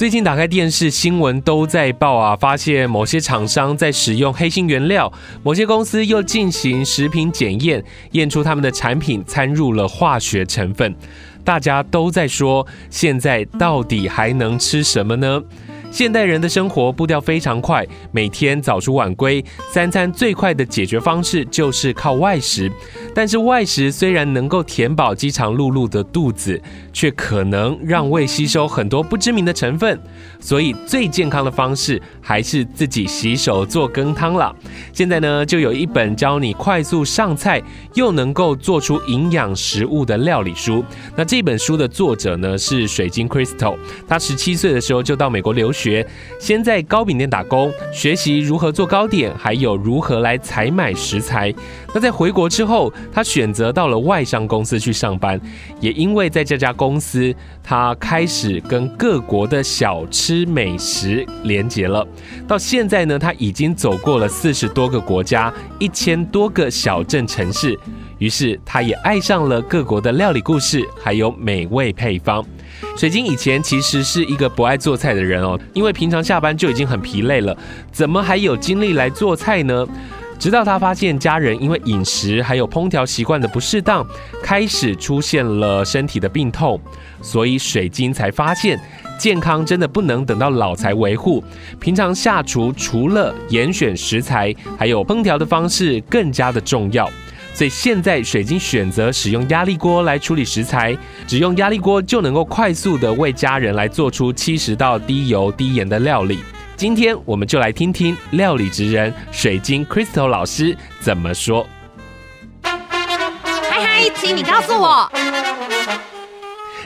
最近打开电视新闻都在报啊，发现某些厂商在使用黑心原料，某些公司又进行食品检验，验出他们的产品掺入了化学成分。大家都在说，现在到底还能吃什么呢？现代人的生活步调非常快，每天早出晚归，三餐最快的解决方式就是靠外食。但是外食虽然能够填饱饥肠辘辘的肚子，却可能让胃吸收很多不知名的成分。所以最健康的方式还是自己洗手做羹汤了。现在呢，就有一本教你快速上菜又能够做出营养食物的料理书。那这本书的作者呢是水晶 Crystal，他十七岁的时候就到美国留学。学先在糕饼店打工，学习如何做糕点，还有如何来采买食材。那在回国之后，他选择到了外商公司去上班。也因为在这家公司，他开始跟各国的小吃美食连结了。到现在呢，他已经走过了四十多个国家，一千多个小镇城市。于是，他也爱上了各国的料理故事，还有美味配方。水晶以前其实是一个不爱做菜的人哦，因为平常下班就已经很疲累了，怎么还有精力来做菜呢？直到他发现家人因为饮食还有烹调习惯的不适当，开始出现了身体的病痛，所以水晶才发现健康真的不能等到老才维护。平常下厨除了严选食材，还有烹调的方式更加的重要。所以现在水晶选择使用压力锅来处理食材，只用压力锅就能够快速的为家人来做出七十道低油低盐的料理。今天我们就来听听料理职人水晶 Crystal 老师怎么说。嗨嗨，请你告诉我。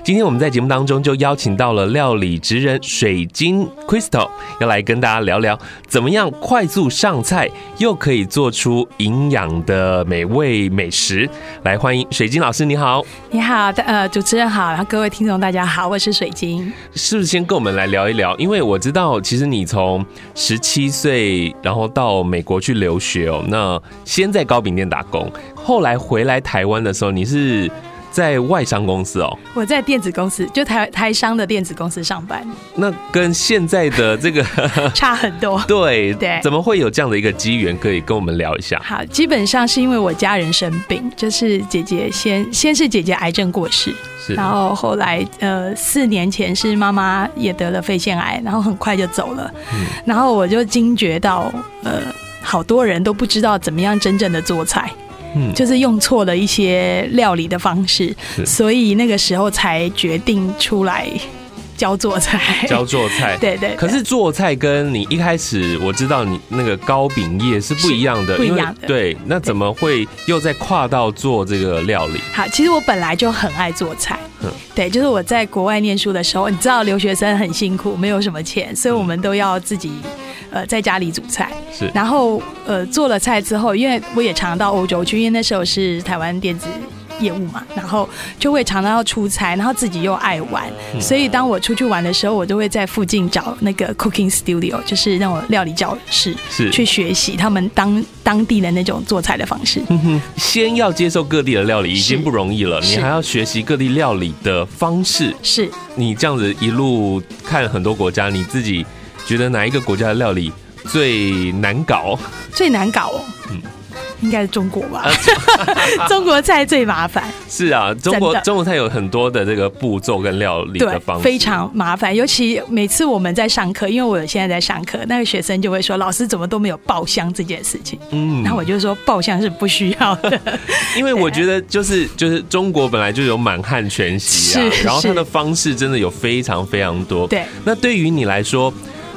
今天我们在节目当中就邀请到了料理职人水晶 Crystal，要来跟大家聊聊怎么样快速上菜又可以做出营养的美味美食。来，欢迎水晶老师，你好。你好，呃，主持人好，然后各位听众大家好，我是水晶。是不是先跟我们来聊一聊？因为我知道，其实你从十七岁然后到美国去留学哦，那先在糕饼店打工，后来回来台湾的时候，你是。在外商公司哦，我在电子公司，就台台商的电子公司上班。那跟现在的这个 差很多。对对，怎么会有这样的一个机缘？可以跟我们聊一下。好，基本上是因为我家人生病，就是姐姐先先是姐姐癌症过世，是，然后后来呃四年前是妈妈也得了肺腺癌，然后很快就走了。嗯，然后我就惊觉到呃好多人都不知道怎么样真正的做菜。嗯，就是用错了一些料理的方式，所以那个时候才决定出来教做菜。教做菜，对，对对。可是做菜跟你一开始我知道你那个糕饼业是不一样的，不一样的。对，那怎么会又在跨到做这个料理？好，其实我本来就很爱做菜。嗯，对，就是我在国外念书的时候，你知道留学生很辛苦，没有什么钱，所以我们都要自己。呃，在家里煮菜，是，然后呃做了菜之后，因为我也常到欧洲去，因为那时候是台湾电子业务嘛，然后就会常常要出差，然后自己又爱玩，嗯、所以当我出去玩的时候，我就会在附近找那个 cooking studio，就是那种料理教室，是去学习他们当当地的那种做菜的方式。先要接受各地的料理已经不容易了，你还要学习各地料理的方式。是你这样子一路看很多国家，你自己。觉得哪一个国家的料理最难搞？最难搞哦，嗯，应该是中国吧。中国菜最麻烦。是啊，中国中国菜有很多的这个步骤跟料理的方式，非常麻烦。尤其每次我们在上课，因为我现在在上课，那个学生就会说：“老师怎么都没有爆香这件事情？”嗯，那我就说爆香是不需要的，因为我觉得就是就是中国本来就有满汉全席啊，然后它的方式真的有非常非常多。对，那对于你来说。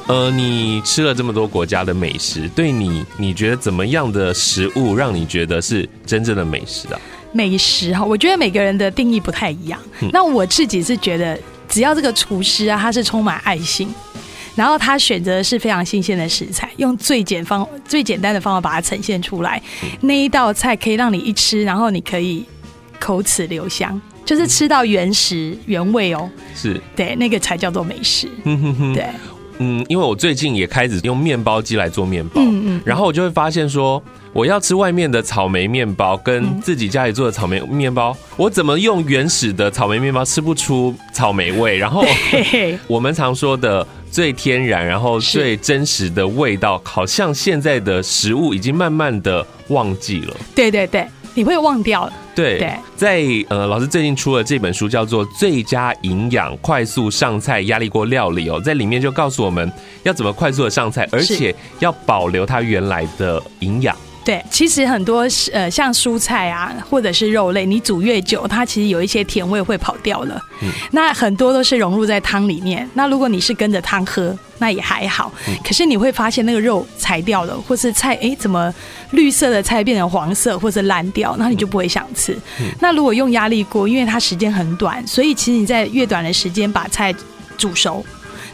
呃，你吃了这么多国家的美食，对你，你觉得怎么样的食物让你觉得是真正的美食啊？美食哈，我觉得每个人的定义不太一样。嗯、那我自己是觉得，只要这个厨师啊，他是充满爱心，然后他选择的是非常新鲜的食材，用最简方、最简单的方法把它呈现出来，嗯、那一道菜可以让你一吃，然后你可以口齿留香，就是吃到原食原味哦。是对，那个才叫做美食。对。嗯，因为我最近也开始用面包机来做面包，嗯嗯，然后我就会发现说，我要吃外面的草莓面包跟自己家里做的草莓面包，我怎么用原始的草莓面包吃不出草莓味？然后 我们常说的最天然，然后最真实的味道，好像现在的食物已经慢慢的忘记了。对对对。你会忘掉。对，对在呃，老师最近出了这本书，叫做《最佳营养快速上菜压力锅料理》哦，在里面就告诉我们要怎么快速的上菜，而且要保留它原来的营养。对，其实很多呃，像蔬菜啊，或者是肉类，你煮越久，它其实有一些甜味会跑掉了。嗯，那很多都是融入在汤里面。那如果你是跟着汤喝，那也还好。嗯，可是你会发现那个肉柴掉了，或是菜哎，怎么绿色的菜变成黄色，或是烂掉，那你就不会想吃。嗯，那如果用压力锅，因为它时间很短，所以其实你在越短的时间把菜煮熟。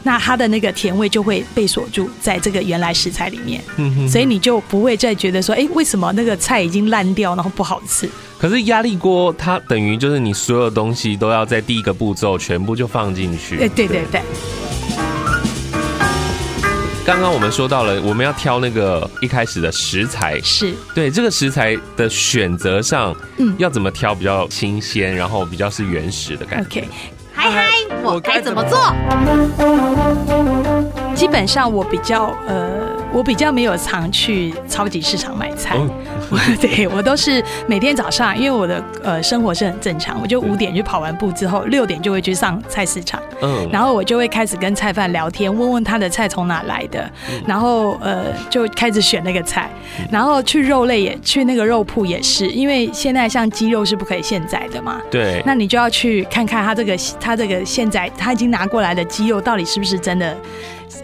那它的那个甜味就会被锁住在这个原来食材里面，嗯哼所以你就不会再觉得说，哎，为什么那个菜已经烂掉，然后不好吃？可是压力锅它等于就是你所有东西都要在第一个步骤全部就放进去。对对对对。刚刚我们说到了，我们要挑那个一开始的食材，是对这个食材的选择上，嗯，要怎么挑比较新鲜，然后比较是原始的感觉。Okay. 嗨嗨，我该怎么做？基本上我比较呃。我比较没有常去超级市场买菜，对，我都是每天早上，因为我的呃生活是很正常，我就五点去跑完步之后，六点就会去上菜市场，嗯，然后我就会开始跟菜贩聊天，问问他的菜从哪来的，然后呃就开始选那个菜，然后去肉类也去那个肉铺也是，因为现在像鸡肉是不可以现宰的嘛，对，那你就要去看看他这个他这个现宰他已经拿过来的鸡肉到底是不是真的。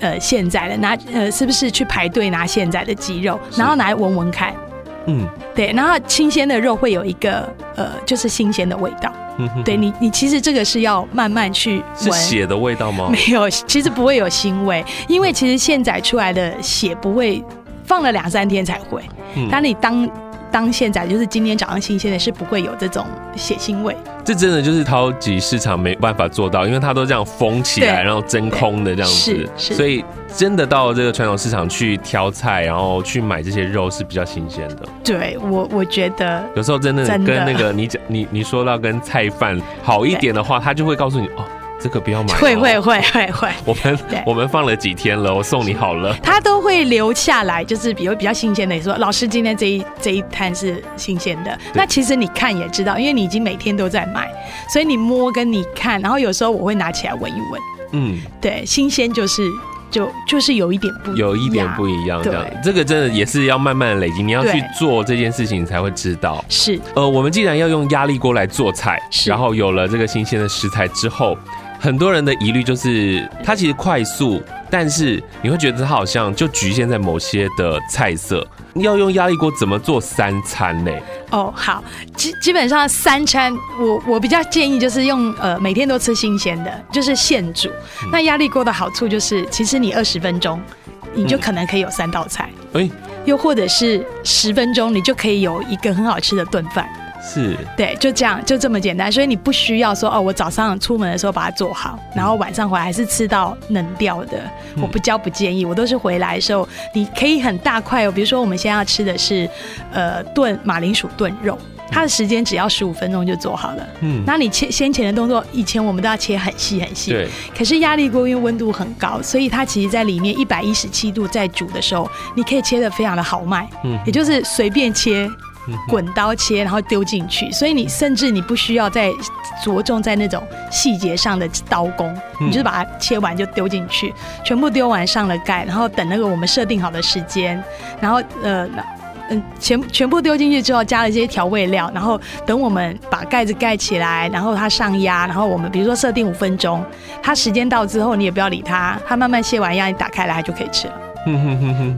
呃，现在的拿呃，是不是去排队拿现在的鸡肉，然后拿来闻闻看？嗯，对，然后新鲜的肉会有一个呃，就是新鲜的味道。嗯哼，对你，你其实这个是要慢慢去闻。是血的味道吗？没有，其实不会有腥味，因为其实现宰出来的血不会放了两三天才会。嗯，当你当。当现在就是今天早上新鲜的，是不会有这种血腥味。这真的就是超级市场没办法做到，因为它都这样封起来，然后真空的这样子。是是。所以真的到这个传统市场去挑菜，然后去买这些肉是比较新鲜的。对我，我觉得有时候真的跟那个你讲你你说到跟菜贩好一点的话，他就会告诉你哦。这个不要买，会会会会会。我们我们放了几天了，我送你好了。他都会留下来，就是比如比较新鲜的，你说老师今天这一这一摊是新鲜的。那其实你看也知道，因为你已经每天都在买，所以你摸跟你看，然后有时候我会拿起来闻一闻。嗯，对，新鲜就是就就是有一点不一样，有一点不一样这样。这个真的也是要慢慢的累积，你要去做这件事情，你才会知道。是，呃，我们既然要用压力锅来做菜，然后有了这个新鲜的食材之后。很多人的疑虑就是，它其实快速，但是你会觉得它好像就局限在某些的菜色。要用压力锅怎么做三餐呢？哦，好，基基本上三餐，我我比较建议就是用呃每天都吃新鲜的，就是现煮。嗯、那压力锅的好处就是，其实你二十分钟，你就可能可以有三道菜。哎、嗯，又或者是十分钟，你就可以有一个很好吃的炖饭。是对，就这样，就这么简单，所以你不需要说哦，我早上出门的时候把它做好，然后晚上回来还是吃到冷掉的。我不教不建议，我都是回来的时候，你可以很大块哦。比如说我们现在要吃的是，呃，炖马铃薯炖肉，它的时间只要十五分钟就做好了。嗯，那你切先前的动作，以前我们都要切很细很细。对。可是压力锅因为温度很高，所以它其实在里面一百一十七度在煮的时候，你可以切的非常的豪迈。嗯，也就是随便切。滚刀切，然后丢进去，所以你甚至你不需要再着重在那种细节上的刀工，你就是把它切完就丢进去，全部丢完上了盖，然后等那个我们设定好的时间，然后呃嗯全全部丢进去之后加了这些调味料，然后等我们把盖子盖起来，然后它上压，然后我们比如说设定五分钟，它时间到之后你也不要理它，它慢慢卸完压，你打开来它就可以吃了。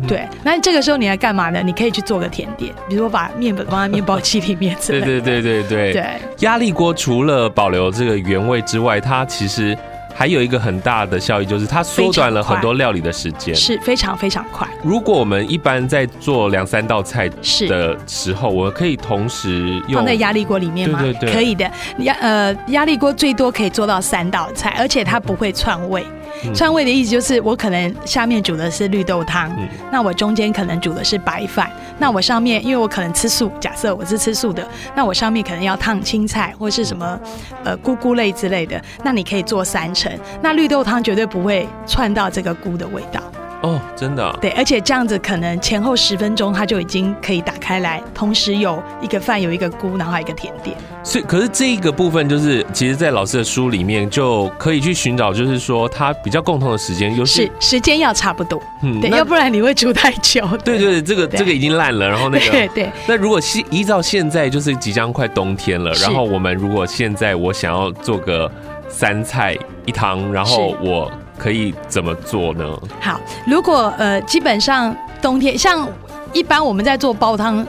对，那这个时候你来干嘛呢？你可以去做个甜点，比如说把面粉放在面包机里面之类的。对对对对对。对，压力锅除了保留这个原味之外，它其实。还有一个很大的效益，就是它缩短了很多料理的时间，是非常非常快。如果我们一般在做两三道菜的时候，我可以同时用放在压力锅里面吗？对对对，可以的。压呃压力锅最多可以做到三道菜，而且它不会串味。串味的意思就是，我可能下面煮的是绿豆汤，嗯、那我中间可能煮的是白饭，那我上面因为我可能吃素，假设我是吃素的，那我上面可能要烫青菜或是什么呃菇菇类之类的，那你可以做三层，那绿豆汤绝对不会串到这个菇的味道。哦，真的、啊。对，而且这样子可能前后十分钟，它就已经可以打开来，同时有一个饭，有一个菇，然后还有一个甜点。所以，可是这一个部分就是，其实，在老师的书里面就可以去寻找，就是说它比较共同的时间，又是时间要差不多，嗯，对，要不然你会煮太久。对对对，这个这个已经烂了，然后那个对对。那如果是依照现在就是即将快冬天了，然后我们如果现在我想要做个三菜一汤，然后我。可以怎么做呢？好，如果呃，基本上冬天像一般我们在做煲汤，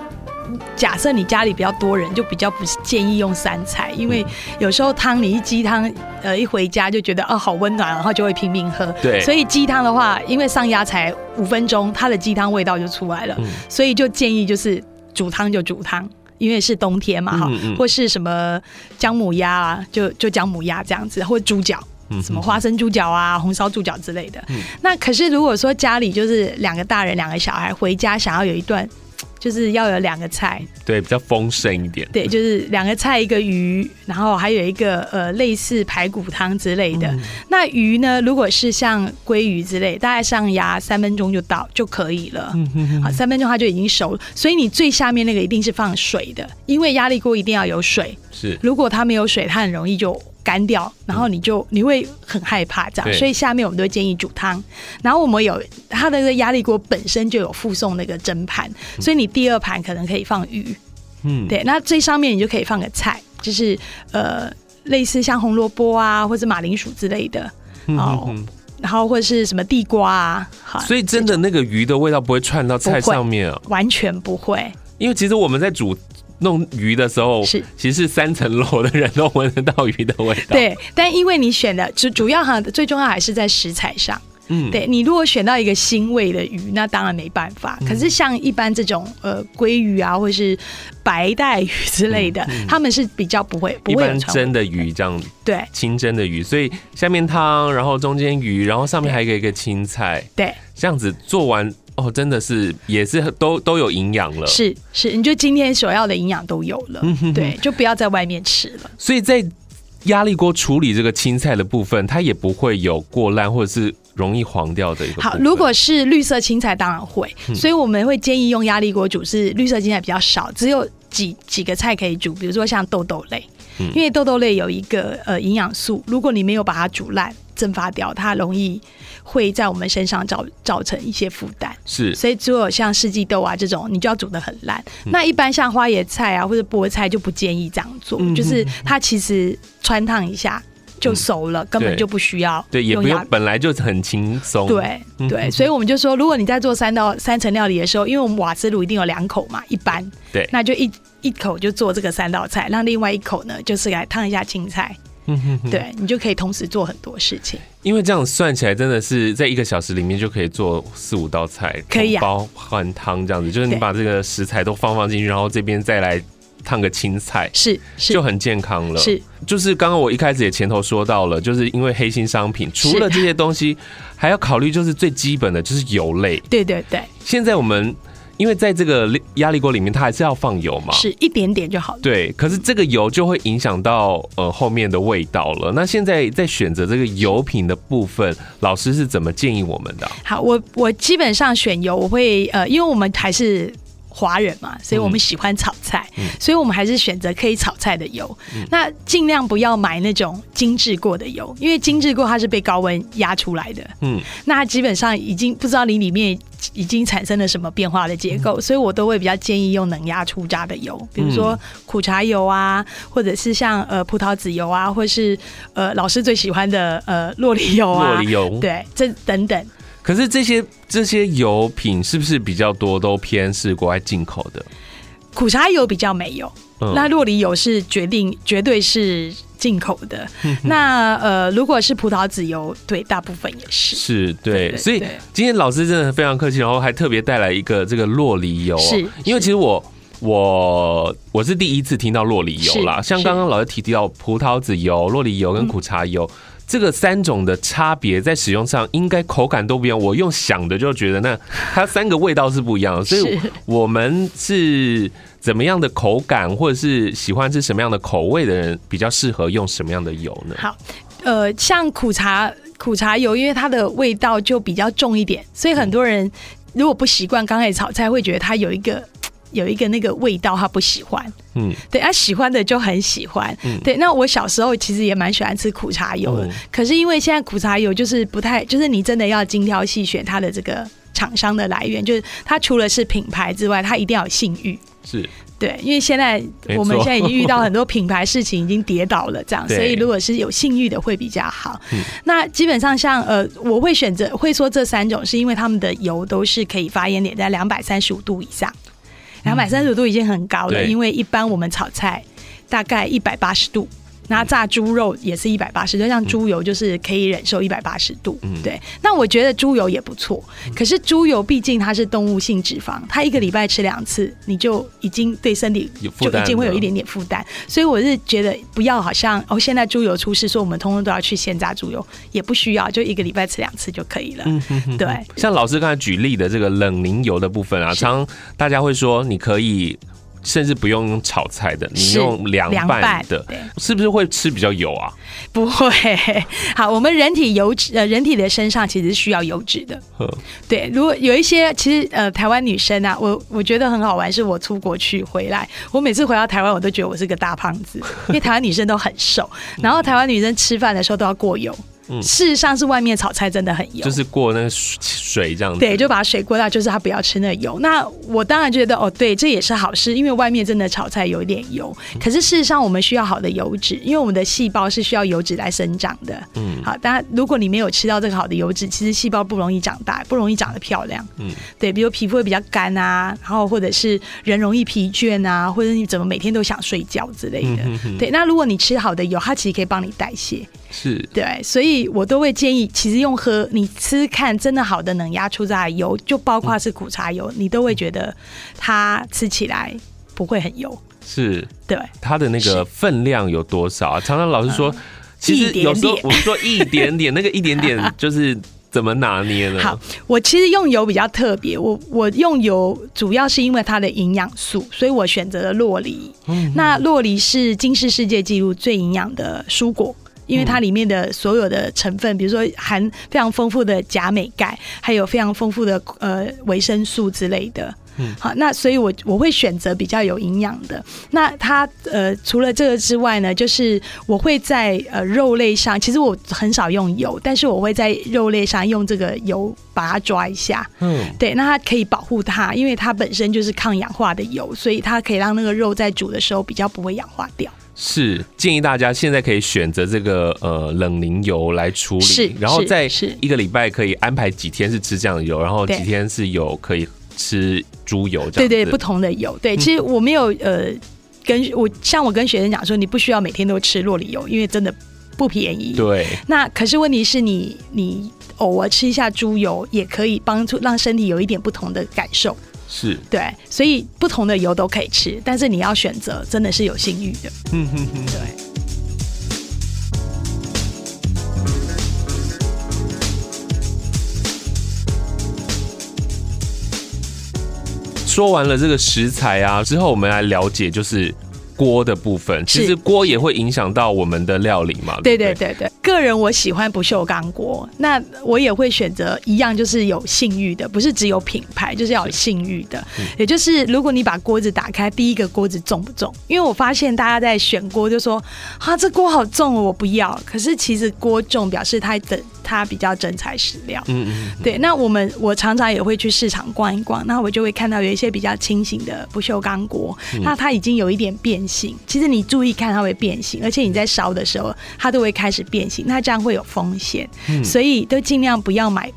假设你家里比较多人，就比较不建议用三菜，因为有时候汤你一鸡汤，呃，一回家就觉得哦好温暖，然后就会拼命喝。对，所以鸡汤的话，因为上压才五分钟，它的鸡汤味道就出来了，嗯、所以就建议就是煮汤就煮汤，因为是冬天嘛哈，嗯嗯或是什么姜母鸭啊，就就姜母鸭这样子，或猪脚。什么花生猪脚啊，红烧猪脚之类的。嗯、那可是如果说家里就是两个大人，两个小孩回家想要有一顿，就是要有两个菜，对，比较丰盛一点。对，就是两个菜一个鱼，然后还有一个呃类似排骨汤之类的。嗯、那鱼呢，如果是像鲑鱼之类，大概上牙三分钟就到就可以了。嗯哼哼好，三分钟它就已经熟了。所以你最下面那个一定是放水的，因为压力锅一定要有水。是，如果它没有水，它很容易就。干掉，然后你就你会很害怕这样，所以下面我们都会建议煮汤。然后我们有它的那个压力锅本身就有附送那个蒸盘，嗯、所以你第二盘可能可以放鱼。嗯，对，那最上面你就可以放个菜，就是呃类似像红萝卜啊，或者马铃薯之类的哦，嗯、然后或者是什么地瓜啊。好，所以真的那个鱼的味道不会串到菜上面啊？完全不会，因为其实我们在煮。弄鱼的时候是，其实三层楼的人都闻得到鱼的味道。对，但因为你选的主主要哈，最重要还是在食材上。嗯，对，你如果选到一个腥味的鱼，那当然没办法。可是像一般这种呃鲑鱼啊，或是白带鱼之类的，他们是比较不会不会蒸的鱼这样。对，清蒸的鱼，所以下面汤，然后中间鱼，然后上面还有一个青菜。对，这样子做完。哦，真的是也是都都有营养了，是是，你就今天所要的营养都有了，嗯、哼哼。对，就不要在外面吃了。所以在压力锅处理这个青菜的部分，它也不会有过烂或者是容易黄掉的一个。好，如果是绿色青菜，当然会，嗯、所以我们会建议用压力锅煮，是绿色青菜比较少，只有几几个菜可以煮，比如说像豆豆类，嗯、因为豆豆类有一个呃营养素，如果你没有把它煮烂。蒸发掉，它容易会在我们身上造造成一些负担。是，所以只有像四季豆啊这种，你就要煮的很烂。嗯、那一般像花椰菜啊或者菠菜就不建议这样做，嗯、就是它其实穿烫一下就熟了，嗯、根本就不需要。对，也不用，本来就很轻松。对对，所以我们就说，如果你在做三道三层料理的时候，因为我们瓦斯炉一定有两口嘛，一般对，那就一一口就做这个三道菜，那另外一口呢就是来烫一下青菜。嗯哼哼，对，你就可以同时做很多事情。因为这样算起来，真的是在一个小时里面就可以做四五道菜，可以啊，包换汤这样子，就是你把这个食材都放放进去，然后这边再来烫个青菜，是，是就很健康了。是，就是刚刚我一开始也前头说到了，就是因为黑心商品，除了这些东西，还要考虑就是最基本的就是油类。对对对，现在我们。因为在这个压力锅里面，它还是要放油嘛，是一点点就好了。对，可是这个油就会影响到呃后面的味道了。那现在在选择这个油品的部分，老师是怎么建议我们的？好，我我基本上选油，我会呃，因为我们还是华人嘛，所以我们喜欢炒菜，嗯、所以我们还是选择可以炒菜的油。嗯、那尽量不要买那种精致过的油，因为精致过它是被高温压出来的。嗯，那它基本上已经不知道你里面。已经产生了什么变化的结构，所以我都会比较建议用能压出渣的油，比如说苦茶油啊，或者是像呃葡萄籽油啊，或是呃老师最喜欢的呃洛里油啊，酪梨油，对，这等等。可是这些这些油品是不是比较多都偏是国外进口的？苦茶油比较没有，嗯、那洛梨油是决定绝对是进口的。嗯、那呃，如果是葡萄籽油，对，大部分也是。是，对。所以今天老师真的非常客气，然后还特别带来一个这个洛梨油。是，因为其实我我我是第一次听到洛梨油啦。像刚刚老师提到葡萄籽油、洛梨油跟苦茶油。嗯这个三种的差别在使用上，应该口感都不一样。我用想的就觉得，那它三个味道是不一样的。所以我们是怎么样的口感，或者是喜欢吃什么样的口味的人，比较适合用什么样的油呢？好，呃，像苦茶苦茶油，因为它的味道就比较重一点，所以很多人如果不习惯刚开始炒菜，会觉得它有一个。有一个那个味道，他不喜欢。嗯，对，他喜欢的就很喜欢。嗯，对。那我小时候其实也蛮喜欢吃苦茶油的，可是因为现在苦茶油就是不太，就是你真的要精挑细选它的这个厂商的来源，就是它除了是品牌之外，它一定要有信誉。是，对，因为现在我们现在已经遇到很多品牌事情已经跌倒了，这样，所以如果是有信誉的会比较好。那基本上像呃，我会选择会说这三种，是因为他们的油都是可以发烟点在两百三十五度以上。两百三十度已经很高了，嗯、因为一般我们炒菜大概一百八十度，那炸猪肉也是一百八十度，像猪油就是可以忍受一百八十度。嗯，对。那我觉得猪油也不错，可是猪油毕竟它是动物性脂肪，它一个礼拜吃两次，你就已经对身体就已经会有一点点负担。所以我是觉得不要好像哦，现在猪油出事，说我们通通都要去现炸猪油，也不需要，就一个礼拜吃两次就可以了。嗯，对。像老师刚才举例的这个冷凝油的部分啊，常大家会说你可以。甚至不用用炒菜的，你用凉拌的，是不是会吃比较油啊？不会。好，我们人体油脂，呃，人体的身上其实是需要油脂的。对，如果有一些，其实呃，台湾女生啊，我我觉得很好玩，是我出国去回来，我每次回到台湾，我都觉得我是个大胖子，因为台湾女生都很瘦，然后台湾女生吃饭的时候都要过油。事实上是外面炒菜真的很油，就是过那个水这样子。对，就把水过掉，就是他不要吃那油。那我当然觉得哦，对，这也是好事，因为外面真的炒菜有一点油。可是事实上，我们需要好的油脂，因为我们的细胞是需要油脂来生长的。嗯，好，当然如果你没有吃到这个好的油脂，其实细胞不容易长大，不容易长得漂亮。嗯，对，比如皮肤会比较干啊，然后或者是人容易疲倦啊，或者你怎么每天都想睡觉之类的。嗯、哼哼对，那如果你吃好的油，它其实可以帮你代谢。是对，所以我都会建议，其实用喝你吃看真的好的冷压出榨油，就包括是苦茶油，嗯、你都会觉得它吃起来不会很油。是，对，它的那个分量有多少啊？常常老师说，嗯、其实有时候我们说一点点，那个一点点就是怎么拿捏呢？好，我其实用油比较特别，我我用油主要是因为它的营养素，所以我选择了洛梨。嗯、那洛梨是金氏世界纪录最营养的蔬果。因为它里面的所有的成分，比如说含非常丰富的钾、镁、钙，还有非常丰富的呃维生素之类的。嗯，好，那所以我我会选择比较有营养的。那它呃除了这个之外呢，就是我会在呃肉类上，其实我很少用油，但是我会在肉类上用这个油把它抓一下。嗯，对，那它可以保护它，因为它本身就是抗氧化的油，所以它可以让那个肉在煮的时候比较不会氧化掉。是建议大家现在可以选择这个呃冷凝油来处理，是然后在一个礼拜可以安排几天是吃这样的油，然后几天是有可以吃猪油这样。对对，不同的油。对，其实我没有呃跟我像我跟学生讲说，你不需要每天都吃洛里油，因为真的不便宜。对。那可是问题是你你偶尔吃一下猪油，也可以帮助让身体有一点不同的感受。是对，所以不同的油都可以吃，但是你要选择真的是有信誉的。嗯哼哼，对。说完了这个食材啊，之后我们来了解就是。锅的部分，其实锅也会影响到我们的料理嘛。对对对对，个人我喜欢不锈钢锅，那我也会选择一样，就是有信誉的，不是只有品牌，就是要有信誉的。也就是如果你把锅子打开，第一个锅子重不重？因为我发现大家在选锅就说啊，这锅好重哦，我不要。可是其实锅重表示它的。它比较真材实料，嗯嗯，对。那我们我常常也会去市场逛一逛，那我就会看到有一些比较轻型的不锈钢锅，那它已经有一点变形。其实你注意看，它会变形，而且你在烧的时候，它都会开始变形，那这样会有风险，所以都尽量不要买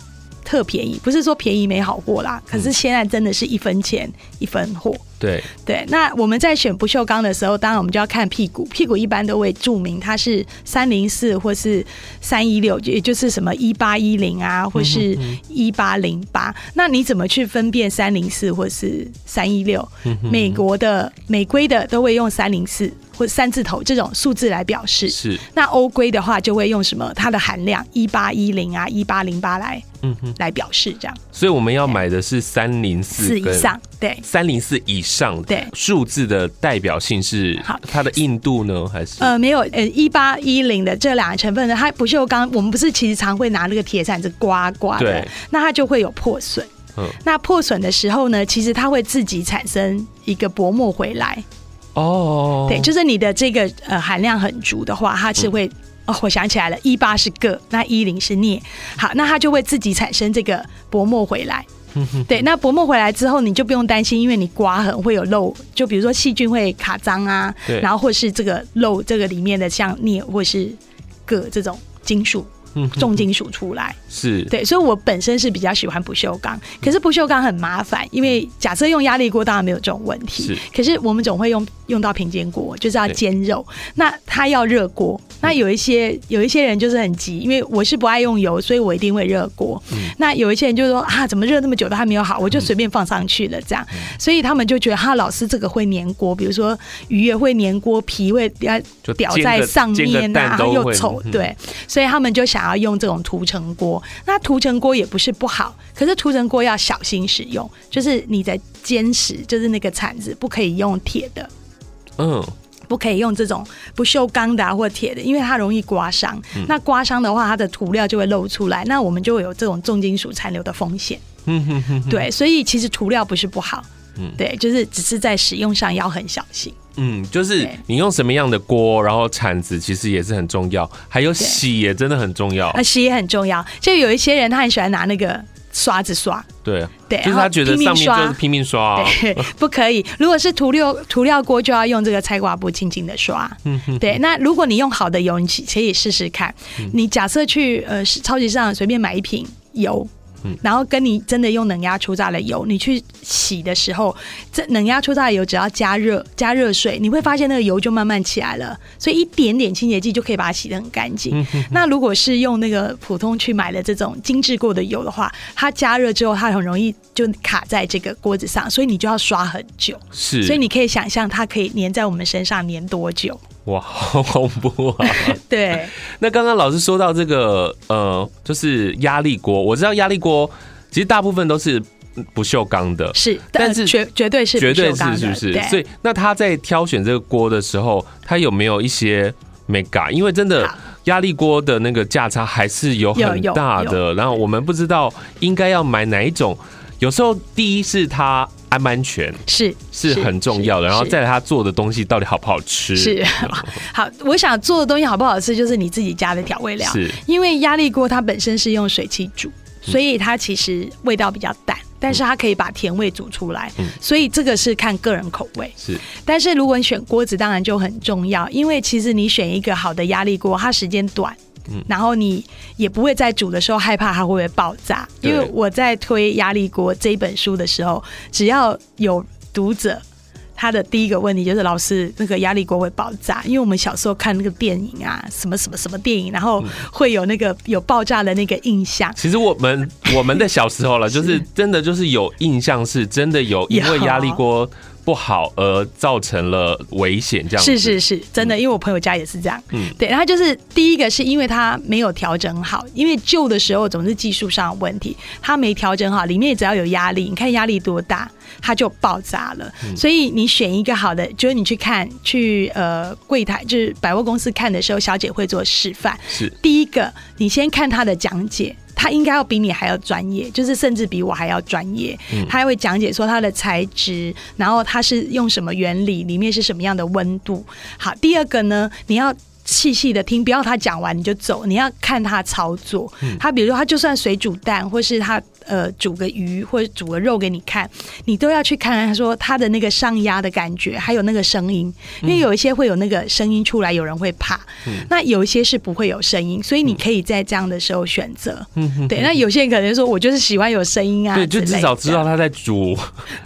特便宜，不是说便宜没好货啦，可是现在真的是一分钱一分货。对对，那我们在选不锈钢的时候，当然我们就要看屁股，屁股一般都会注明它是三零四或是三一六，也就是什么一八一零啊，或是一八零八。那你怎么去分辨三零四或是三一六？美国的美规的都会用三零四或三字头这种数字来表示。是。那欧规的话就会用什么？它的含量一八一零啊，一八零八来。嗯哼，来表示这样，所以我们要买的是三零四以上，对，三零四以上，对，数字的代表性是好，它的硬度呢还是？呃没有呃一八一零的这两个成分呢，它不锈钢，我们不是其实常会拿那个铁铲子刮刮的，对，那它就会有破损，嗯，那破损的时候呢，其实它会自己产生一个薄膜回来，哦，对，就是你的这个呃含量很足的话，它是会。哦，我想起来了，一八是铬，那一零是镍，好，那它就会自己产生这个薄膜回来。对，那薄膜回来之后，你就不用担心，因为你刮痕会有漏，就比如说细菌会卡脏啊，然后或是这个漏这个里面的像镍或是铬这种金属。重金属出来。是。对，所以我本身是比较喜欢不锈钢，可是不锈钢很麻烦，因为假设用压力锅当然没有这种问题，是，可是我们总会用用到平煎锅，就是要煎肉，那它要热锅，那有一些有一些人就是很急，因为我是不爱用油，所以我一定会热锅，那有一些人就说啊，怎么热那么久都还没有好，我就随便放上去了这样，所以他们就觉得哈，老师这个会粘锅，比如说鱼也会粘锅，皮会掉掉在上面啊，然后又丑，对，所以他们就想。要用这种涂层锅，那涂层锅也不是不好，可是涂层锅要小心使用，就是你在煎时，就是那个铲子不可以用铁的，嗯，不可以用这种不锈钢的啊或铁的，因为它容易刮伤。嗯、那刮伤的话，它的涂料就会露出来，那我们就会有这种重金属残留的风险。嗯哼哼哼，对，所以其实涂料不是不好，嗯，对，就是只是在使用上要很小心。嗯，就是你用什么样的锅，然后铲子其实也是很重要，还有洗也真的很重要。啊，洗也很重要。就有一些人他很喜欢拿那个刷子刷，对对，就是他觉得上面就是拼命刷，对，不可以。如果是涂料涂料锅，就要用这个菜瓜布轻轻的刷。嗯哼，对。那如果你用好的油，你可以试试看。你假设去呃超级市场随便买一瓶油。然后跟你真的用冷压初榨的油，你去洗的时候，这冷压初榨的油只要加热加热水，你会发现那个油就慢慢起来了。所以一点点清洁剂就可以把它洗得很干净。那如果是用那个普通去买的这种精致过的油的话，它加热之后它很容易就卡在这个锅子上，所以你就要刷很久。是，所以你可以想象它可以粘在我们身上粘多久。哇，好恐怖啊！对，那刚刚老师说到这个，呃，就是压力锅。我知道压力锅其实大部分都是不锈钢的，是，但是绝绝对是绝对是是不是？所以那他在挑选这个锅的时候，他有没有一些眉角？因为真的压力锅的那个价差还是有很大的，然后我们不知道应该要买哪一种。有时候第一是它。安不安全是是很重要的，然后再来他做的东西到底好不好吃？是 好，我想做的东西好不好吃，就是你自己加的调味料。是，因为压力锅它本身是用水汽煮，所以它其实味道比较淡，但是它可以把甜味煮出来。嗯，所以这个是看个人口味。是，但是如果你选锅子，当然就很重要，因为其实你选一个好的压力锅，它时间短。然后你也不会在煮的时候害怕它会不会爆炸，因为我在推压力锅这一本书的时候，只要有读者，他的第一个问题就是老师，那个压力锅会爆炸，因为我们小时候看那个电影啊，什么什么什么电影，然后会有那个有爆炸的那个印象。其实我们我们的小时候了，就是真的就是有印象，是真的有因为压力锅。不好而造成了危险，这样是是是真的，因为我朋友家也是这样。嗯，对，然后就是第一个是因为他没有调整好，因为旧的时候总是技术上的问题，他没调整好，里面只要有压力，你看压力多大，它就爆炸了。嗯，所以你选一个好的，就是你去看去呃柜台，就是百货公司看的时候，小姐会做示范。是第一个，你先看他的讲解。他应该要比你还要专业，就是甚至比我还要专业。他还会讲解说它的材质，然后它是用什么原理，里面是什么样的温度。好，第二个呢，你要细细的听，不要他讲完你就走，你要看他操作。他比如说他就算水煮蛋，或是他呃煮个鱼或者煮个肉给你看，你都要去看看他说他的那个上压的感觉，还有那个声音，因为有一些会有那个声音出来，有人会怕。那有一些是不会有声音，所以你可以在这样的时候选择。对，那有些人可能说我就是喜欢有声音啊，对，就至少知道他在煮，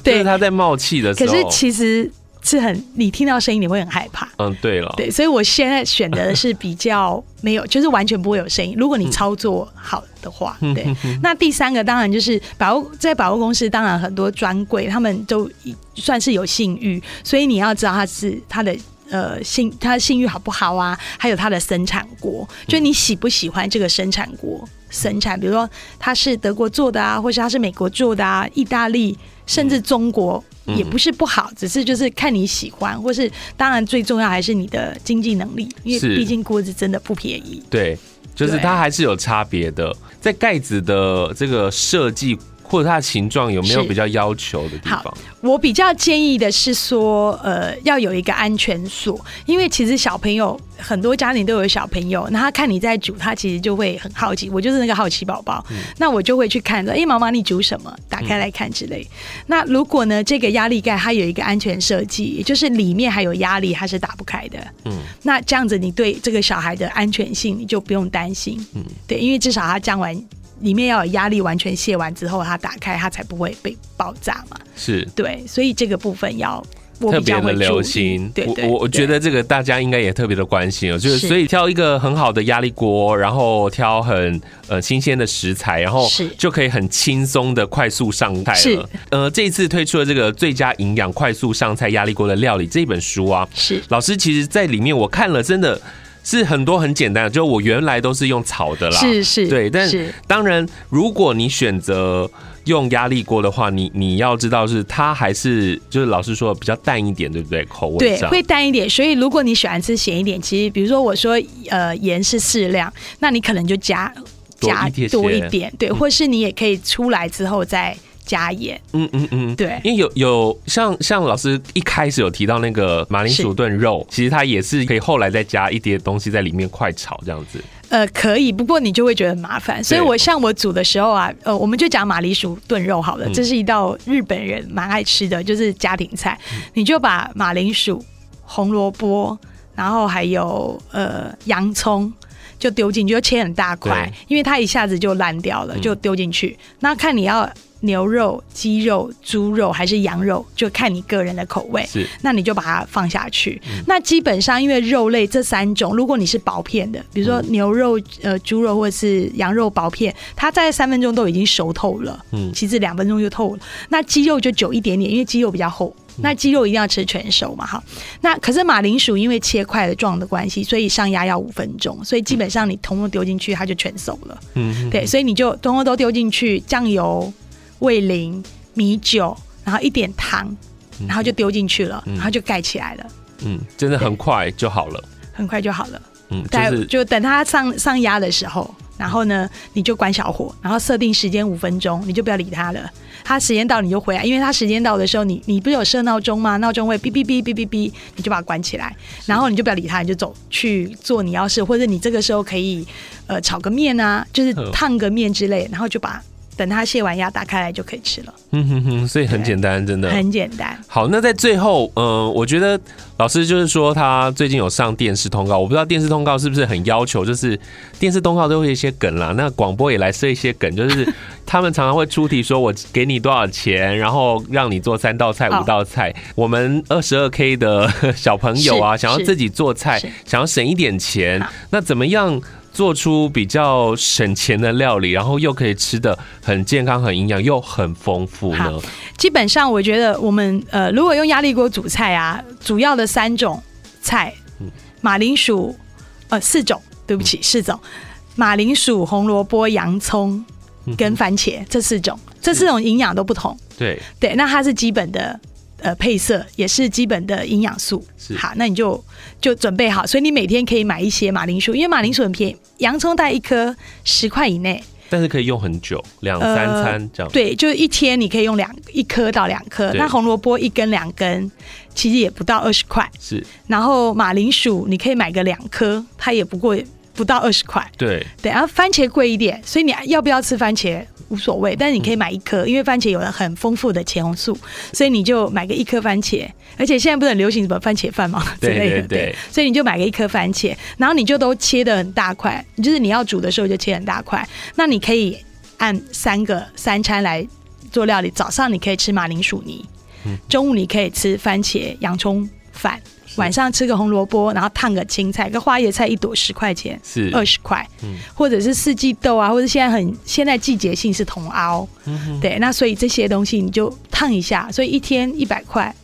对，他在冒气的时候。可是其实。是很，你听到声音你会很害怕。嗯，对了，对，所以我现在选择的是比较没有，就是完全不会有声音。如果你操作好的话，嗯、对。那第三个当然就是百货，在百货公司当然很多专柜，他们都算是有信誉，所以你要知道他是他的呃信，他的信誉好不好啊？还有他的生产国，就你喜不喜欢这个生产国生产？比如说他是德国做的啊，或是他是美国做的啊，意大利，甚至中国。也不是不好，只是就是看你喜欢，或是当然最重要还是你的经济能力，因为毕竟锅子真的不便宜。对，就是它还是有差别的，在盖子的这个设计。或者它的形状有没有比较要求的地方？好，我比较建议的是说，呃，要有一个安全锁，因为其实小朋友很多家庭都有小朋友，那他看你在煮，他其实就会很好奇。我就是那个好奇宝宝，嗯、那我就会去看说，哎、欸，妈妈你煮什么？打开来看之类。嗯、那如果呢，这个压力盖它有一个安全设计，也就是里面还有压力，它是打不开的。嗯，那这样子你对这个小孩的安全性你就不用担心。嗯，对，因为至少他降完。里面要有压力完全卸完之后，它打开它才不会被爆炸嘛。是对，所以这个部分要我特别的留心。对，对，我我觉得这个大家应该也特别的关心哦。就是所以挑一个很好的压力锅，然后挑很呃新鲜的食材，然后就可以很轻松的快速上菜了。呃，这一次推出了这个最佳营养快速上菜压力锅的料理这本书啊，是老师其实在里面我看了，真的。是很多很简单的，就我原来都是用炒的啦，是是，对，但是当然，如果你选择用压力锅的话，你你要知道是它还是就是老师说的比较淡一点，对不对？口味对会淡一点，所以如果你喜欢吃咸一点，其实比如说我说呃盐是适量，那你可能就加加多一点，对，或是你也可以出来之后再。加盐，嗯嗯嗯，对，因为有有像像老师一开始有提到那个马铃薯炖肉，其实它也是可以后来再加一碟东西在里面快炒这样子。呃，可以，不过你就会觉得很麻烦，所以我像我煮的时候啊，呃，我们就讲马铃薯炖肉好了，这是一道日本人蛮爱吃的，就是家庭菜。你就把马铃薯、红萝卜，然后还有呃洋葱就丢进去，就切很大块，因为它一下子就烂掉了，就丢进去。那看你要。牛肉、鸡肉、猪肉还是羊肉，就看你个人的口味。是，那你就把它放下去。嗯、那基本上，因为肉类这三种，如果你是薄片的，比如说牛肉、呃猪肉或者是羊肉薄片，它在三分钟都已经熟透了。嗯，其实两分钟就透了。那鸡肉就久一点点，因为鸡肉比较厚。那鸡肉一定要吃全熟嘛，哈。那可是马铃薯因为切块的状的关系，所以上压要五分钟。所以基本上你通通丢进去，它就全熟了。嗯，对，所以你就通通都丢进去，酱油。味淋、米酒，然后一点糖，然后就丢进去了，嗯、然后就盖起来了。嗯，真的很快就好了，很快就好了。嗯，就是就等它上上压的时候，然后呢，你就关小火，然后设定时间五分钟，你就不要理它了。它时间到你就回来，因为它时间到的时候，你你不是有设闹钟吗？闹钟会哔哔哔哔哔哔，你就把它关起来，然后你就不要理它，你就走去做你要事，或者你这个时候可以呃炒个面啊，就是烫个面之类，然后就把。等它卸完压，打开来就可以吃了。嗯哼哼，所以很简单，真的很简单。好，那在最后，呃，我觉得老师就是说他最近有上电视通告，我不知道电视通告是不是很要求，就是电视通告都会有一些梗啦。那广播也来设一些梗，就是他们常常会出题说，我给你多少钱，然后让你做三道菜、五道菜。我们二十二 K 的小朋友啊，想要自己做菜，想要省一点钱，那怎么样？做出比较省钱的料理，然后又可以吃的很健康、很营养又很丰富呢？基本上，我觉得我们呃，如果用压力锅煮菜啊，主要的三种菜，马铃薯呃四种，对不起，嗯、四种马铃薯、红萝卜、洋葱跟番茄这四种，这四种营养都不同。对对，那它是基本的。呃，配色也是基本的营养素。是好，那你就就准备好，所以你每天可以买一些马铃薯，因为马铃薯很便宜，洋葱带一颗十块以内，但是可以用很久，两三餐这样。对，就一天你可以用两一颗到两颗。那红萝卜一根两根，其实也不到二十块。是。然后马铃薯你可以买个两颗，它也不贵。不到二十块，对对，然后番茄贵一点，所以你要不要吃番茄无所谓，但是你可以买一颗，因为番茄有了很丰富的茄红素，所以你就买个一颗番茄，而且现在不是很流行什么番茄饭吗？对 对对，对，所以你就买个一颗番茄，然后你就都切的很大块，就是你要煮的时候就切很大块，那你可以按三个三餐来做料理，早上你可以吃马铃薯泥，中午你可以吃番茄洋葱饭。晚上吃个红萝卜，然后烫个青菜，个花椰菜一朵十块钱，是。二十块，嗯，或者是四季豆啊，或者现在很现在季节性是茼蒿，嗯，对，那所以这些东西你就烫一下，所以一天一百块，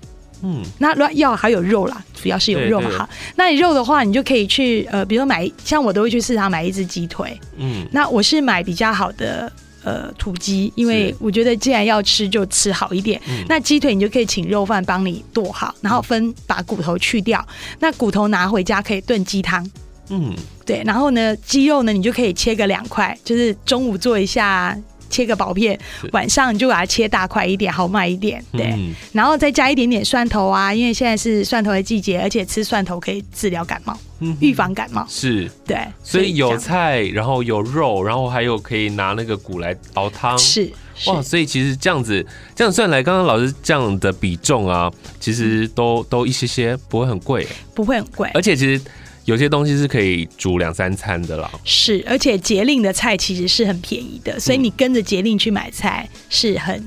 嗯，那要还有肉啦，主要是有肉嘛，好，那你肉的话，你就可以去呃，比如说买，像我都会去市场买一只鸡腿，嗯，那我是买比较好的。呃，土鸡，因为我觉得既然要吃，就吃好一点。那鸡腿你就可以请肉贩帮你剁好，然后分把骨头去掉。那骨头拿回家可以炖鸡汤。嗯，对。然后呢，鸡肉呢，你就可以切个两块，就是中午做一下。切个薄片，晚上你就把它切大块一点，好卖一点。对、嗯，然后再加一点点蒜头啊，因为现在是蒜头的季节，而且吃蒜头可以治疗感冒，预、嗯、防感冒。是，对。所以有菜，然后有肉，然后还有可以拿那个骨来熬汤。是，是哇，所以其实这样子这样算来，刚刚老师这样的比重啊，其实都都一些些，不会很贵，不会很贵，而且其实。有些东西是可以煮两三餐的啦，是，而且节令的菜其实是很便宜的，所以你跟着节令去买菜是很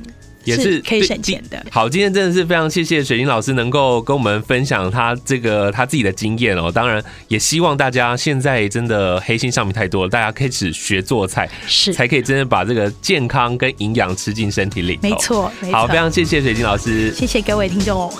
也是，是可以省钱的。好，今天真的是非常谢谢水晶老师能够跟我们分享他这个他自己的经验哦。当然，也希望大家现在真的黑心商品太多了，大家开始学做菜，是才可以真的把这个健康跟营养吃进身体里。没错，没错。好，非常谢谢水晶老师，谢谢各位听众哦。